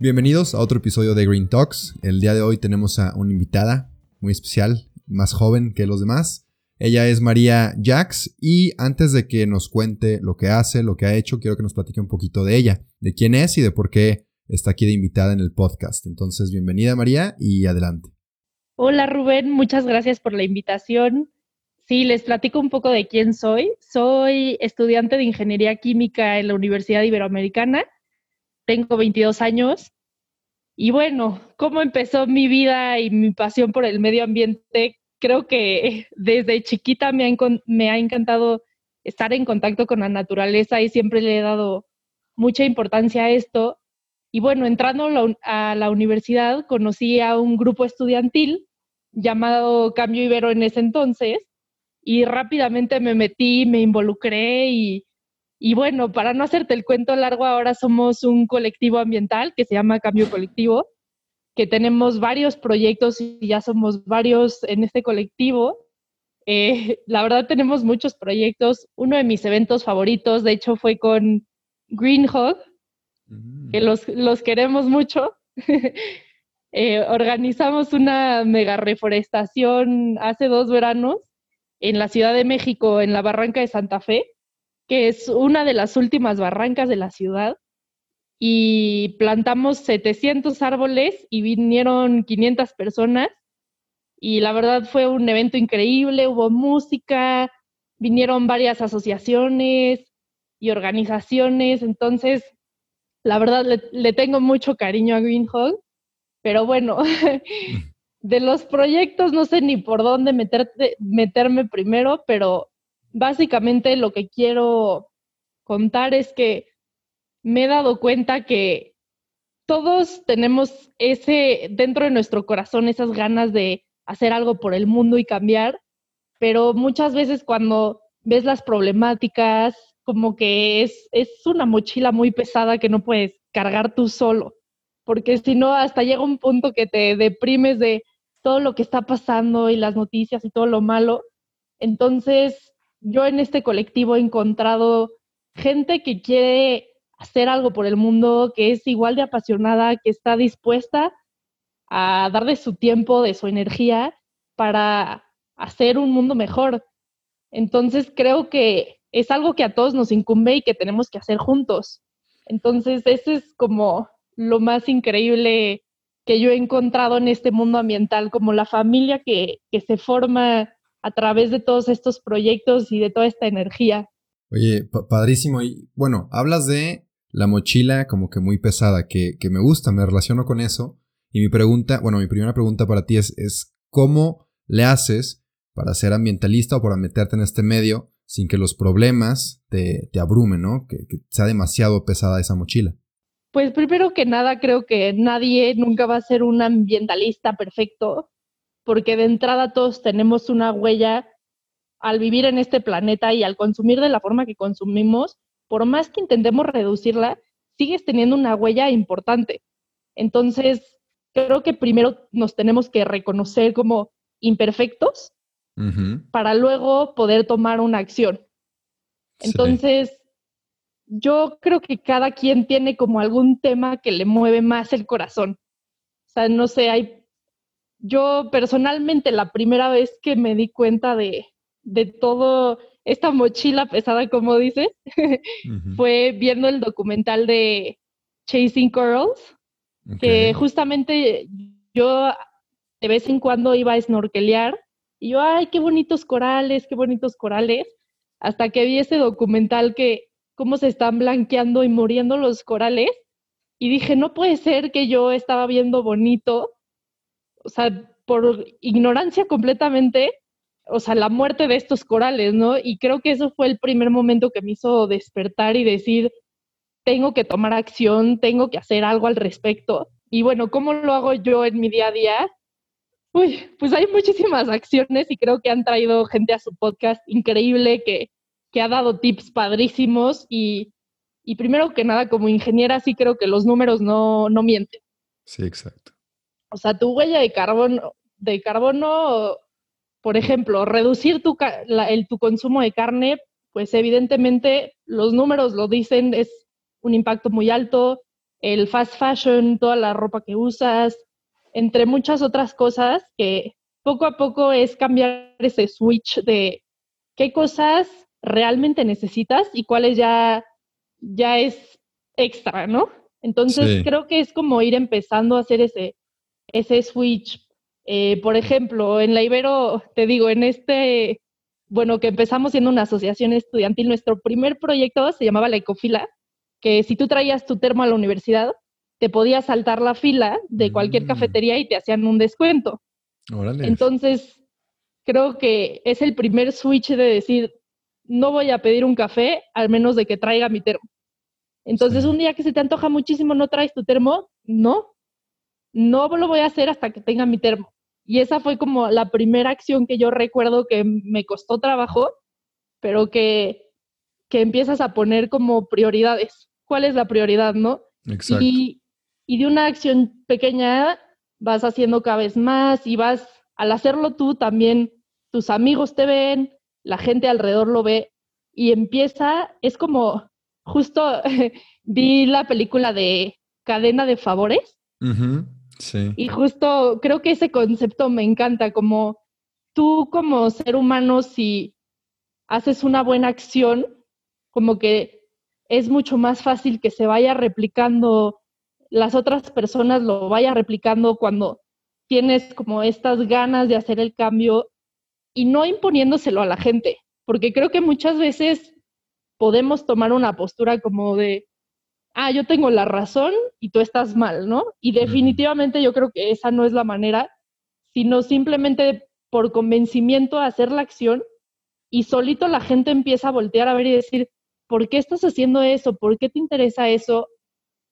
Bienvenidos a otro episodio de Green Talks. El día de hoy tenemos a una invitada muy especial, más joven que los demás. Ella es María Jax y antes de que nos cuente lo que hace, lo que ha hecho, quiero que nos platique un poquito de ella, de quién es y de por qué está aquí de invitada en el podcast. Entonces, bienvenida María y adelante. Hola Rubén, muchas gracias por la invitación. Sí, les platico un poco de quién soy. Soy estudiante de Ingeniería Química en la Universidad Iberoamericana. Tengo 22 años. Y bueno, ¿cómo empezó mi vida y mi pasión por el medio ambiente? creo que desde chiquita me ha, encantado estar en contacto con la naturaleza y siempre le he dado mucha importancia a esto. Y bueno, entrando a la universidad conocí a un grupo estudiantil llamado Cambio Ibero en ese entonces y rápidamente me metí, me involucré y, y bueno, para no hacerte el cuento largo, ahora somos un colectivo ambiental que se llama Cambio Colectivo que tenemos varios proyectos y ya somos varios en este colectivo. Eh, la verdad tenemos muchos proyectos. Uno de mis eventos favoritos, de hecho, fue con Green Hog, mm. que los, los, queremos mucho. Eh, organizamos una mega reforestación hace dos veranos en la Ciudad de México, en la Barranca de Santa Fe, que es una de las últimas barrancas de la ciudad y plantamos 700 árboles y vinieron 500 personas y la verdad fue un evento increíble, hubo música, vinieron varias asociaciones y organizaciones, entonces la verdad le, tengo mucho cariño a Green Hall, pero bueno, de los proyectos no sé ni por dónde meterme primero, pero básicamente lo que quiero contar es que me he dado cuenta que todos tenemos ese dentro de nuestro corazón esas ganas de hacer algo por el mundo y cambiar, pero muchas veces cuando ves las problemáticas, como que es, es una mochila muy pesada que no puedes cargar tú solo, porque si no, hasta llega un punto que te deprimes de todo lo que está pasando y las noticias y todo lo malo. Entonces, yo en este colectivo he encontrado gente que quiere hacer algo por el mundo, que es igual de apasionada, que está dispuesta a darle su tiempo, de su energía para hacer un mundo mejor. Entonces creo que es algo que a todos nos incumbe y que tenemos que hacer juntos. Entonces ese es como lo más increíble que yo he encontrado en este mundo ambiental, como la familia que, que se forma a través de todos estos proyectos y de toda esta energía. Oye, padrísimo. Y bueno, hablas de la mochila como que muy pesada, que, me gusta, me relaciono con eso. Y mi pregunta, bueno, mi primera pregunta para ti es, es ¿cómo le haces para ser ambientalista o para meterte en este medio sin que los problemas te, te abrumen, ¿no? Que, que, sea demasiado pesada esa mochila. Pues primero que nada, creo que nadie nunca va a ser un ambientalista perfecto, porque de entrada todos tenemos una huella al vivir en este planeta y al consumir de la forma que consumimos, por más que intentemos reducirla, sigues teniendo una huella importante. Entonces, creo que primero nos tenemos que reconocer como imperfectos para luego poder tomar una acción. Entonces, yo creo que cada quien tiene como algún tema que le mueve más el corazón. O sea, no sé, hay, yo personalmente la primera vez que me di cuenta de, de todo esta mochila pesada, como dices, fue viendo el documental de Chasing Corals, que justamente yo de vez en cuando iba a snorkelear y yo, ay, qué bonitos corales, qué bonitos corales, hasta que vi ese documental que cómo se están blanqueando y muriendo los corales y dije, no puede ser que yo estaba viendo bonito, o sea, por ignorancia completamente, o sea, la muerte de estos corales, ¿no? Y creo que eso fue el primer momento que me hizo despertar y decir, tengo que tomar acción, tengo que hacer algo al respecto. Y bueno, ¿cómo lo hago yo en mi día a día? Uy, pues hay muchísimas acciones y creo que han traído gente a su podcast increíble que, que ha dado tips padrísimos y, y primero que nada, como ingeniera, sí creo que los números no, no mienten. Sí, exacto. O sea, tu huella de carbono, de carbono, por ejemplo, reducir tu, el, tu consumo de carne, pues evidentemente los números lo dicen, es un impacto muy alto. El fast fashion, toda la ropa que usas, entre muchas otras cosas que poco a poco es cambiar ese switch de qué cosas realmente necesitas y cuáles ya, ya es extra, ¿no? Entonces creo que es como ir empezando a hacer ese, ese switch. Eh, por ejemplo, en la Ibero, te digo, en este, bueno, que empezamos siendo una asociación estudiantil, nuestro primer proyecto se llamaba la Ecofila, que si tú traías tu termo a la universidad, te podías saltar la fila de cualquier mm. cafetería y te hacían un descuento. Entonces, creo que es el primer switch de decir, no voy a pedir un café al menos de que traiga mi termo. Entonces, un día que se te antoja muchísimo, no traes tu termo, no, no lo voy a hacer hasta que tenga mi termo. Y esa fue como la primera acción que yo recuerdo que me costó trabajo, pero que, que empiezas a poner como prioridades. ¿Cuál es la prioridad, no? Exacto. Y, y de una acción pequeña vas haciendo cada vez más y vas, al hacerlo tú también, tus amigos te ven, la gente alrededor lo ve y empieza, es como, justo vi la película de cadena de favores. Y justo creo que ese concepto me encanta, como tú como ser humano, si haces una buena acción, como que es mucho más fácil que se vaya replicando las otras personas lo vaya replicando cuando tienes como estas ganas de hacer el cambio y no imponiéndoselo a la gente, porque creo que muchas veces podemos tomar una postura como de, ah, yo tengo la razón y tú estás mal, ¿no? Y definitivamente yo creo que esa no es la manera, sino simplemente por convencimiento hacer la acción y solito la gente empieza a voltear a ver y decir, ¿por qué estás haciendo eso? ¿Por qué te interesa eso?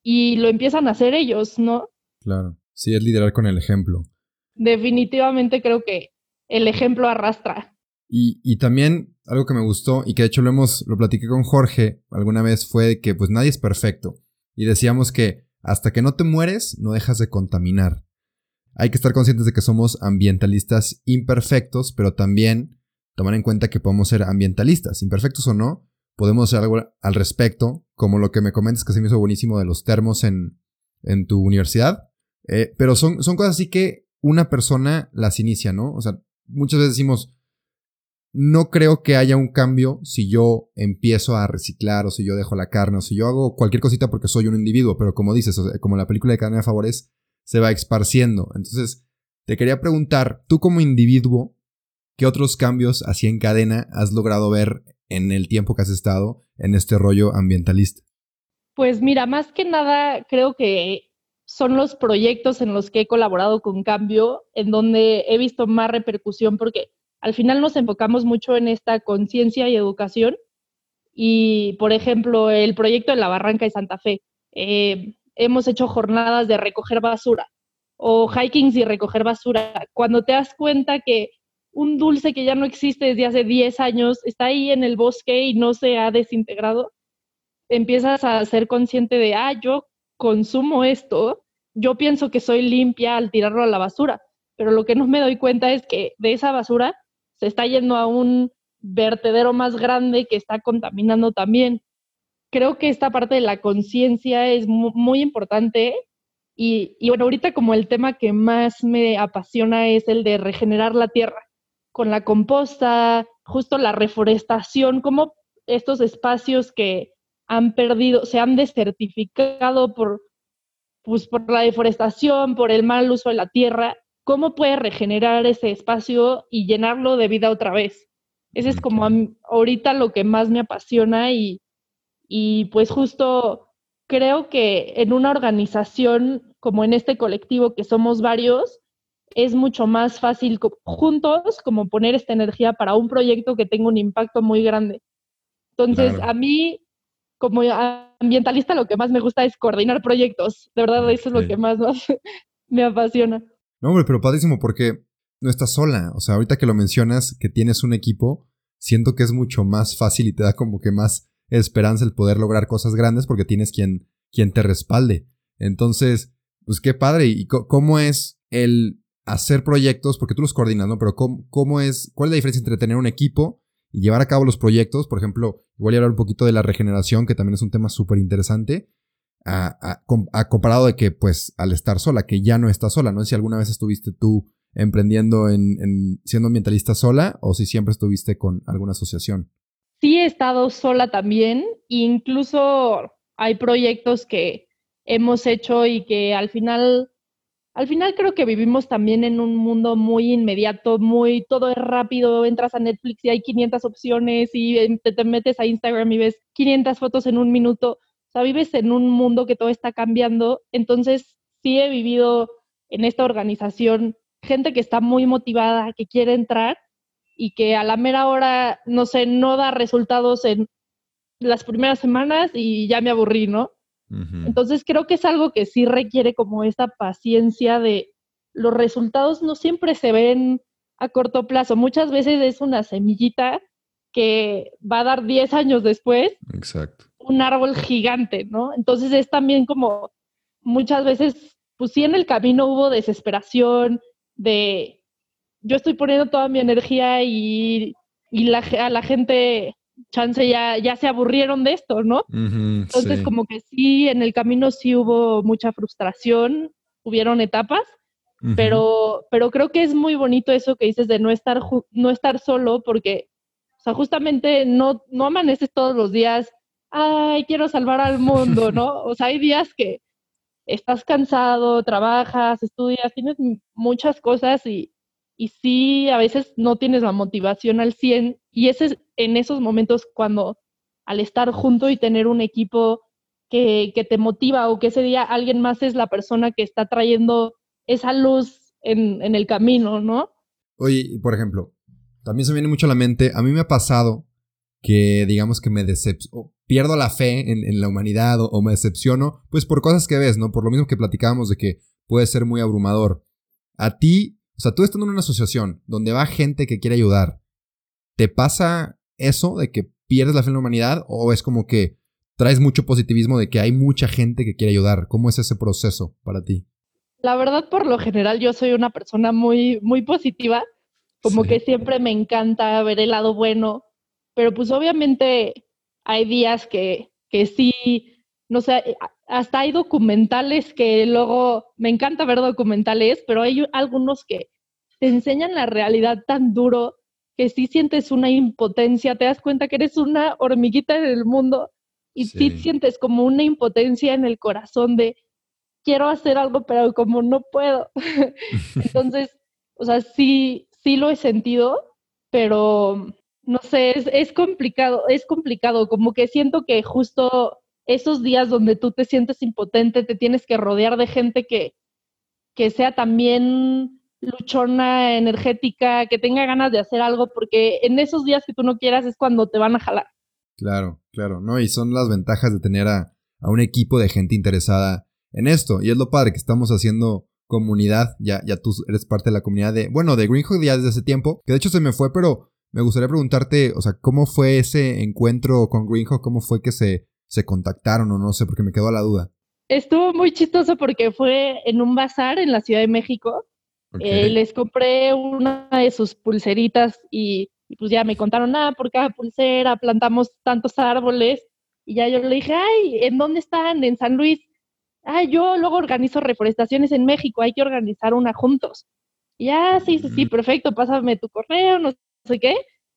y lo empiezan a hacer ellos, ¿no? Claro, sí, es liderar con el ejemplo. Definitivamente creo que el ejemplo arrastra. Y, también algo que me gustó y que de hecho lo hemos, lo platiqué con Jorge alguna vez fue que pues nadie es perfecto. Y decíamos que hasta que no te mueres no dejas de contaminar. Hay que estar conscientes de que somos ambientalistas imperfectos, pero también tomar en cuenta que podemos ser ambientalistas, imperfectos o no, podemos hacer algo al respecto, como lo que me comentas que se me hizo buenísimo de los termos en, en tu universidad. Eh, pero son, son cosas así que una persona las inicia, ¿no? O sea, muchas veces decimos, no creo que haya un cambio si yo empiezo a reciclar o si yo dejo la carne o si yo hago cualquier cosita porque soy un individuo, pero como dices, como la película de cadena de favores se va esparciendo. Entonces, te quería preguntar, tú como individuo, ¿qué otros cambios así en cadena has logrado ver en el tiempo que has estado en este rollo ambientalista? Pues mira, más que nada creo que son los proyectos en los que he colaborado con Cambio, en donde he visto más repercusión, porque al final nos enfocamos mucho en esta conciencia y educación. Y, por ejemplo, el proyecto de la Barranca de Santa Fe, eh, hemos hecho jornadas de recoger basura o hikings y recoger basura. Cuando te das cuenta que un dulce que ya no existe desde hace 10 años, está ahí en el bosque y no se ha desintegrado, empiezas a ser consciente de, ah, yo consumo esto, yo pienso que soy limpia al tirarlo a la basura, pero lo que no me doy cuenta es que de esa basura se está yendo a un vertedero más grande que está contaminando también. Creo que esta parte de la conciencia es muy, importante y, y bueno, ahorita como el tema que más me apasiona es el de regenerar la tierra con la composta, justo la reforestación, como estos espacios que han perdido, se han desertificado por, pues, por la deforestación, por el mal uso de la tierra, ¿cómo puede regenerar ese espacio y llenarlo de vida otra vez? Ese es como ahorita lo que más me apasiona y, y pues justo creo que en una organización como en este colectivo que somos varios, es mucho más fácil juntos como poner esta energía para un proyecto que tenga un impacto muy grande. Entonces, a mí, como ambientalista, lo que más me gusta es coordinar proyectos. De verdad, eso es lo que más, más me apasiona. No, hombre, pero padrísimo porque no estás sola. O sea, ahorita que lo mencionas, que tienes un equipo, siento que es mucho más fácil y te da como que más esperanza el poder lograr cosas grandes porque tienes quien, quien te respalde. Entonces, pues qué padre. ¿Y cómo es el hacer proyectos? Porque tú los coordinas, ¿no? Pero ¿cómo, cómo es, cuál es la diferencia entre tener un equipo y llevar a cabo los proyectos? Por ejemplo, voy a hablar un poquito de la regeneración, que también es un tema súper interesante. A, comparado de que, pues, al estar sola, que ya no estás sola, ¿no? Si alguna vez estuviste tú emprendiendo en, siendo ambientalista sola o si siempre estuviste con alguna asociación. Sí, he estado sola también. Incluso hay proyectos que hemos hecho y que al final, al final creo que vivimos también en un mundo muy inmediato, muy, todo es rápido, entras a Netflix y hay 500 opciones y te, te metes a Instagram y ves 500 fotos en un minuto. Sea, vives en un mundo que todo está cambiando. Entonces, sí he vivido en esta organización gente que está muy motivada, que quiere entrar y que a la mera hora, no sé, no da resultados en las primeras semanas y ya me aburrí, ¿no? Entonces creo que es algo que sí requiere como esa paciencia de los resultados no siempre se ven a corto plazo, muchas veces es una semillita que va a dar 10 años después. Exacto. Un árbol gigante, ¿no? Entonces es también como muchas veces, pues sí en el camino hubo desesperación, de yo estoy poniendo toda mi energía y, la, a la gente, chance, ya, ya se aburrieron de esto, ¿no? Entonces, como que sí, en el camino sí hubo mucha frustración, hubieron etapas, pero, pero creo que es muy bonito eso que dices de no estar, no estar solo, porque, o sea, justamente no, no amaneces todos los días, ay, quiero salvar al mundo, ¿no? O sea, hay días que estás cansado, trabajas, estudias, tienes muchas cosas y, y sí, a veces no tienes la motivación al 100 y ese es en esos momentos cuando al estar junto y tener un equipo que, que, te motiva o que ese día alguien más es la persona que está trayendo esa luz en, en el camino, ¿no? Oye, por ejemplo, también se me viene mucho a la mente, a mí me ha pasado que digamos que me decepciono, pierdo la fe en, la humanidad o, me decepciono, pues por cosas que ves, ¿no? Por lo mismo que platicábamos de que puede ser muy abrumador. A ti, o sea, tú estando en una asociación donde va gente que quiere ayudar, ¿te pasa eso de que pierdes la fe en la humanidad o es como que traes mucho positivismo de que hay mucha gente que quiere ayudar? ¿Cómo es ese proceso para ti? La verdad, por lo general, yo soy una persona muy, muy positiva, como que siempre me encanta ver el lado bueno, pero pues obviamente hay días que, que sí, no sé, eh, hasta hay documentales que luego, me encanta ver documentales, pero hay algunos que te enseñan la realidad tan duro que sí sientes una impotencia, te das cuenta que eres una hormiguita en el mundo y sí. sientes como una impotencia en el corazón de quiero hacer algo, pero como no puedo. Entonces, o sea, sí, sí lo he sentido, pero no sé, es, complicado, es complicado, como que siento que justo esos días donde tú te sientes impotente, te tienes que rodear de gente que, que sea también luchona, energética, que tenga ganas de hacer algo, porque en esos días que tú no quieras es cuando te van a jalar. Claro, claro, ¿no? Y son las ventajas de tener a, a un equipo de gente interesada en esto. Y es lo padre que estamos haciendo comunidad, ya, ya tú eres parte de la comunidad de, bueno, de Greenhook ya desde hace tiempo, que de hecho se me fue, pero me gustaría preguntarte, o sea, ¿cómo fue ese encuentro con Greenhawk? ¿Cómo fue que se, se contactaron o no sé? Porque me quedó la duda. Estuvo muy chistoso porque fue en un bazar en la Ciudad de México. Eh, les compré una de sus pulseritas y, pues ya me contaron, ah, por cada pulsera plantamos tantos árboles. Y ya yo le dije, ay, ¿en dónde están? En San Luis. Ay, yo luego organizo reforestaciones en México, hay que organizar una juntos. Y ya, sí, sí, sí, perfecto, pásame tu correo, nos sé qué.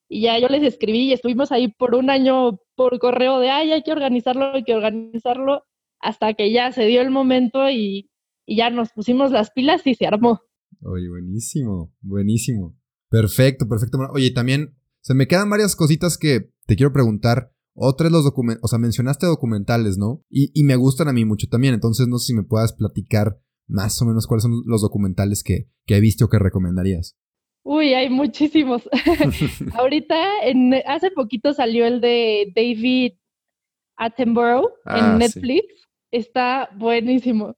Y ya yo les escribí y estuvimos ahí por un año por correo de, ay, hay que organizarlo, hay que organizarlo, hasta que ya se dio el momento y, ya nos pusimos las pilas y se armó. Oye, buenísimo, buenísimo. Perfecto, perfecto. Oye, también se me quedan varias cositas que te quiero preguntar. Otras los documentos, o sea, mencionaste documentales, ¿no? Y, me gustan a mí mucho también, entonces no sé si me puedas platicar más o menos cuáles son los documentales que, que he visto que recomendarías. Uy, hay muchísimos. Ahorita, en, hace poquito salió el de David Attenborough en ah, Netflix. Está buenísimo.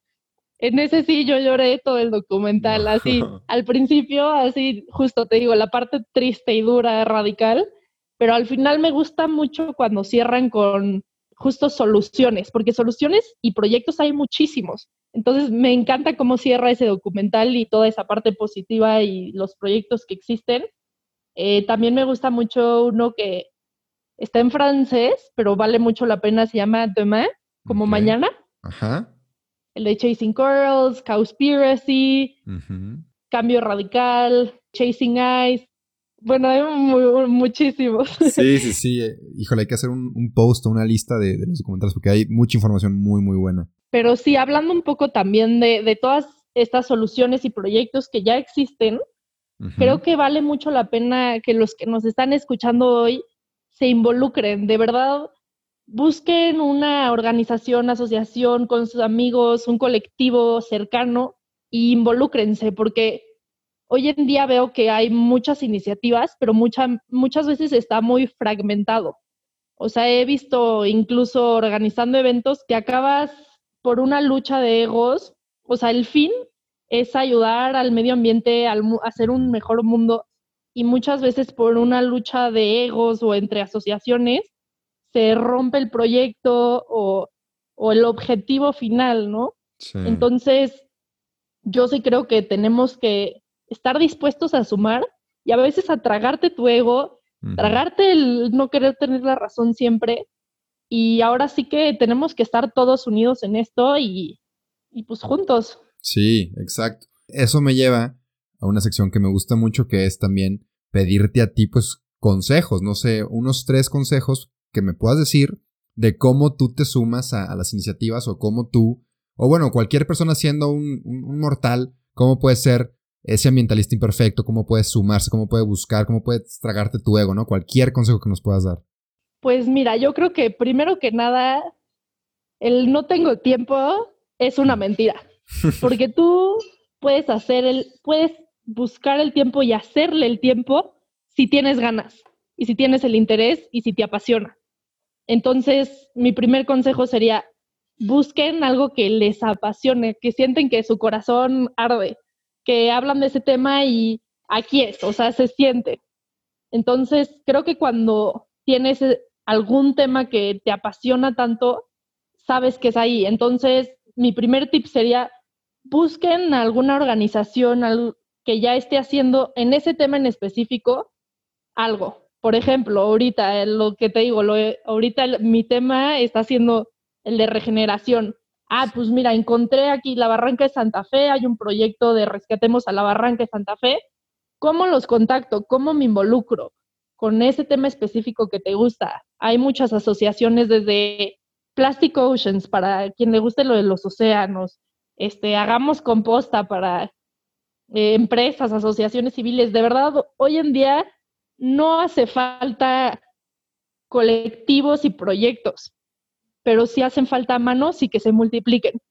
En ese sí yo lloré todo el documental, así, al principio, así, justo te digo, la parte triste y dura, radical, pero al final me gusta mucho cuando cierran con justo soluciones, porque soluciones y proyectos hay muchísimos. Entonces me encanta cómo cierra ese documental y toda esa parte positiva y los proyectos que existen. Eh, también me gusta mucho uno que está en francés, pero vale mucho la pena, se llama Demain, como mañana. Ajá. El de Chasing Girls, Cowspiracy, Cambio Radical, Chasing Eyes. Bueno, hay muchísimos. Sí, sí, sí. Eh, híjole, hay que hacer un, post o una lista de, los documentales porque hay mucha información muy, muy buena. Pero sí, hablando un poco también de, todas estas soluciones y proyectos que ya existen, creo que vale mucho la pena que los que nos están escuchando hoy se involucren. De verdad, busquen una organización, asociación con sus amigos, un colectivo cercano e involúcrense, porque hoy en día veo que hay muchas iniciativas, pero muchas veces está muy fragmentado. O sea, he visto incluso organizando eventos que acabas por una lucha de egos. O sea, el fin es ayudar al medio ambiente a hacer un mejor mundo y muchas veces por una lucha de egos o entre asociaciones se rompe el proyecto o, el objetivo final, ¿no? Entonces, yo sí creo que tenemos que estar dispuestos a sumar y a veces a tragarte tu ego, tragarte el no querer tener la razón siempre. Y ahora sí que tenemos que estar todos unidos en esto y, y pues juntos. Sí, exacto. Eso me lleva a una sección que me gusta mucho, que es también pedirte a ti, pues, consejos, no sé, unos tres consejos que me puedas decir de cómo tú te sumas a, las iniciativas o cómo tú, o bueno, cualquier persona siendo un, mortal, cómo puede ser ese ambientalista imperfecto, cómo puedes sumarse, cómo puede buscar, cómo puedes tragarte tu ego, ¿no? Cualquier consejo que nos puedas dar. Pues mira, yo creo que primero que nada, el no tengo tiempo es una mentira, porque tú puedes hacer el, puedes buscar el tiempo y hacerle el tiempo si tienes ganas y si tienes el interés y si te apasiona. Entonces, mi primer consejo sería, busquen algo que les apasione, que sienten que su corazón arde, que hablan de ese tema y aquí es, o sea, se siente. Entonces, creo que cuando tienes algún tema que te apasiona tanto, sabes que es ahí. Entonces, mi primer tip sería, busquen alguna organización que ya esté haciendo en ese tema en específico algo por ejemplo, ahorita, eh, lo que te digo, lo, ahorita mi tema está siendo el de regeneración. Ah, pues mira, encontré aquí la Barranca de Santa Fe, hay un proyecto de rescatemos a la Barranca de Santa Fe. ¿Cómo los contacto? ¿Cómo me involucro con ese tema específico que te gusta? Hay muchas asociaciones desde Plastic Oceans, para quien le guste lo de los océanos, este, hagamos composta para eh, empresas, asociaciones civiles. De verdad, hoy en día no hace falta colectivos y proyectos, pero sí hacen falta manos y que se multipliquen.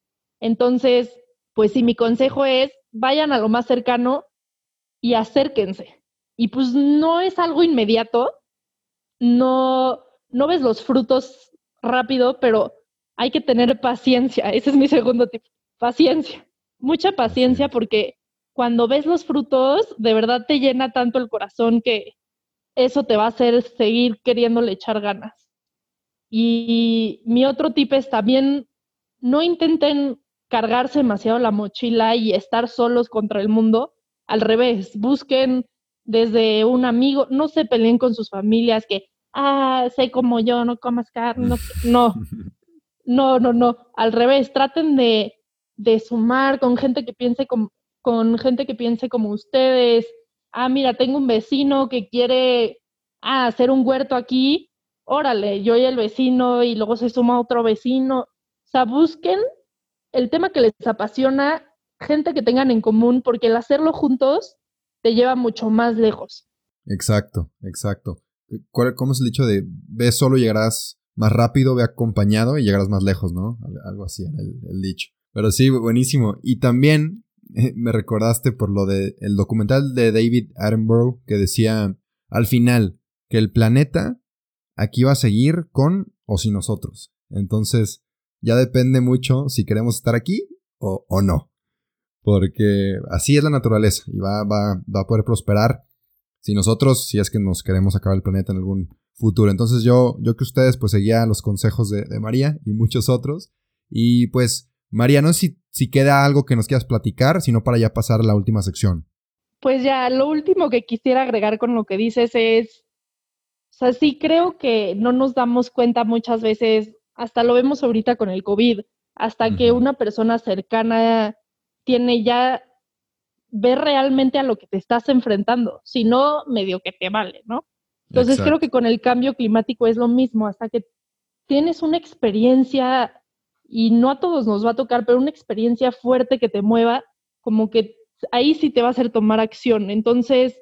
Entonces, pues sí, mi consejo es, vayan a lo más cercano y acérquense. Y pues no es algo inmediato, no, no ves los frutos rápido, pero hay que tener paciencia. Ese es mi segundo tip, paciencia. Mucha paciencia porque cuando ves los frutos, de verdad te llena tanto el corazón que, eso te va a hacer seguir queriéndole echar ganas. Y mi otro tip es también no intenten cargarse demasiado la mochila y estar solos contra el mundo. Al revés, busquen desde un amigo, no se peleen con sus familias que, ah, sé como yo, no comas carne, no, no, no, no, al revés, traten de, de sumar con gente que piense como, con gente que piense como ustedes, ah, mira, tengo un vecino que quiere ah, hacer un huerto aquí, órale, yo y el vecino y luego se suma otro vecino. O sea, busquen el tema que les apasiona, gente que tengan en común, porque el hacerlo juntos te lleva mucho más lejos. Exacto, exacto. ¿Cómo es el dicho de ve solo llegarás más rápido, ve acompañado y llegarás más lejos, ¿no? Algo así era el, dicho. Pero sí, buenísimo. Y también eh, me recordaste por lo de el documental de David Attenborough que decía al final que el planeta aquí va a seguir con o sin nosotros. Entonces, ya depende mucho si queremos estar aquí o, o no. Porque así es la naturaleza y va, va, va a poder prosperar si nosotros, si es que nos queremos acabar el planeta en algún futuro. Entonces yo, yo que ustedes pues seguía los consejos de, María y muchos otros. Y pues, María, no sé si, si queda algo que nos quieras platicar, sino para ya pasar a la última sección. Pues ya, lo último que quisiera agregar con lo que dices es, sea, sí creo que no nos damos cuenta muchas veces, hasta lo vemos ahorita con el COVID, hasta que una persona cercana tiene ya, ve realmente a lo que te estás enfrentando, si no, medio que te vale, ¿no? Entonces creo que con el cambio climático es lo mismo, hasta que tienes una experiencia, y no a todos nos va a tocar, pero una experiencia fuerte que te mueva, como que ahí sí te va a hacer tomar acción. Entonces,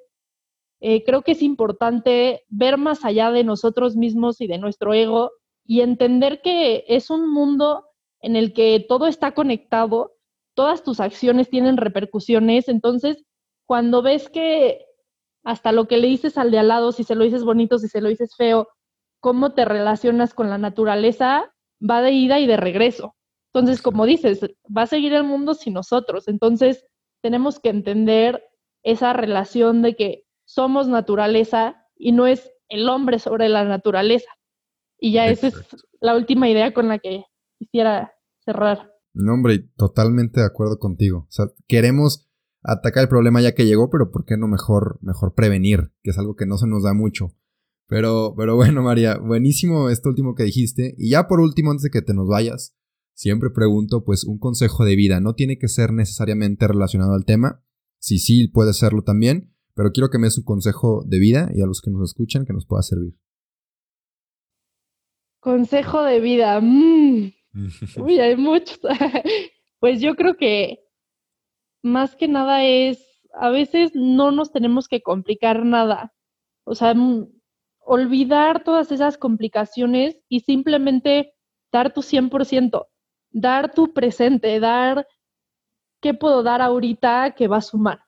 eh, creo que es importante ver más allá de nosotros mismos y de nuestro ego y entender que es un mundo en el que todo está conectado, todas tus acciones tienen repercusiones, entonces cuando ves que hasta lo que le dices al de al lado, si se lo dices bonito, si se lo dices feo, cómo te relacionas con la naturaleza, va de ida y de regreso. Entonces, como dices, va a seguir el mundo sin nosotros. Entonces, tenemos que entender esa relación de que somos naturaleza y no es el hombre sobre la naturaleza. Y ya esa es la última idea con la que quisiera cerrar. No, hombre, totalmente de acuerdo contigo. O sea, queremos atacar el problema ya que llegó, pero ¿por qué no mejor, mejor prevenir? Que es algo que no se nos da mucho. Pero, pero bueno, María, buenísimo esto último que dijiste. Y ya por último, antes de que te nos vayas, siempre pregunto, pues, un consejo de vida. No tiene que ser necesariamente relacionado al tema. Sí, sí, puede serlo también. Pero quiero que me des un consejo de vida y a los que nos escuchan que nos pueda servir. Consejo de vida. Mm. Uy, hay muchos. pues yo creo que más que nada es, a veces no nos tenemos que complicar nada. O sea, mm, olvidar todas esas complicaciones y simplemente dar tu 100% dar tu presente, dar qué puedo dar ahorita que va a sumar.